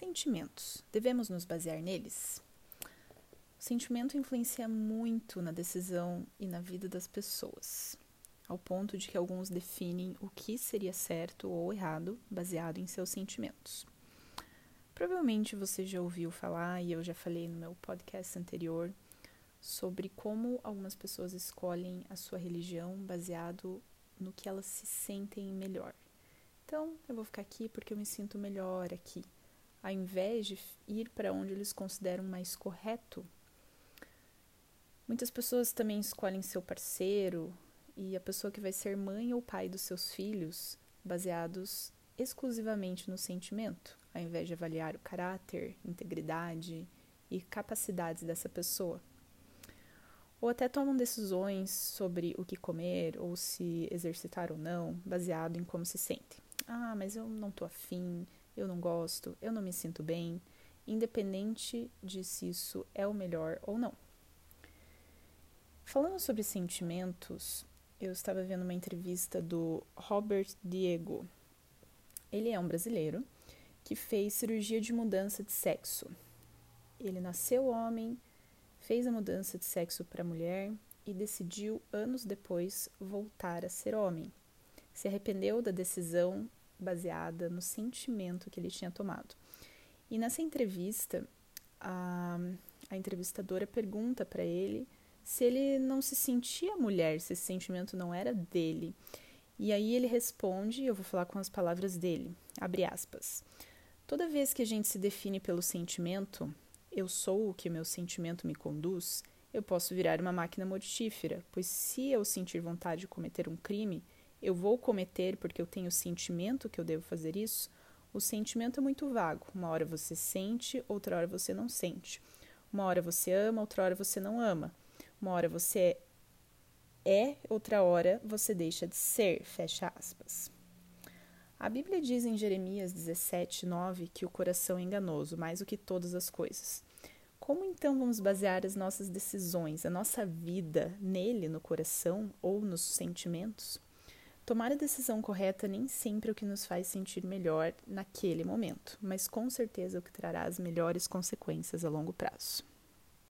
Sentimentos. Devemos nos basear neles? O sentimento influencia muito na decisão e na vida das pessoas, ao ponto de que alguns definem o que seria certo ou errado baseado em seus sentimentos. Provavelmente você já ouviu falar, e eu já falei no meu podcast anterior, sobre como algumas pessoas escolhem a sua religião baseado no que elas se sentem melhor. Então, eu vou ficar aqui porque eu me sinto melhor aqui ao invés de ir para onde eles consideram mais correto. Muitas pessoas também escolhem seu parceiro e a pessoa que vai ser mãe ou pai dos seus filhos baseados exclusivamente no sentimento, ao invés de avaliar o caráter, integridade e capacidades dessa pessoa. Ou até tomam decisões sobre o que comer ou se exercitar ou não, baseado em como se sentem. Ah, mas eu não tô afim, eu não gosto, eu não me sinto bem, independente de se isso é o melhor ou não. Falando sobre sentimentos, eu estava vendo uma entrevista do Robert Diego. Ele é um brasileiro que fez cirurgia de mudança de sexo. Ele nasceu homem, fez a mudança de sexo para mulher e decidiu anos depois voltar a ser homem. Se arrependeu da decisão baseada no sentimento que ele tinha tomado. E nessa entrevista, a, a entrevistadora pergunta para ele se ele não se sentia mulher, se esse sentimento não era dele. E aí ele responde, eu vou falar com as palavras dele, abre aspas. Toda vez que a gente se define pelo sentimento, eu sou o que meu sentimento me conduz, eu posso virar uma máquina mortífera, pois se eu sentir vontade de cometer um crime, eu vou cometer porque eu tenho o sentimento que eu devo fazer isso, o sentimento é muito vago. Uma hora você sente, outra hora você não sente. Uma hora você ama, outra hora você não ama. Uma hora você é, outra hora você deixa de ser. Fecha aspas. A Bíblia diz em Jeremias 17, 9 que o coração é enganoso mais do que todas as coisas. Como então vamos basear as nossas decisões, a nossa vida nele, no coração ou nos sentimentos? Tomar a decisão correta nem sempre é o que nos faz sentir melhor naquele momento, mas com certeza é o que trará as melhores consequências a longo prazo.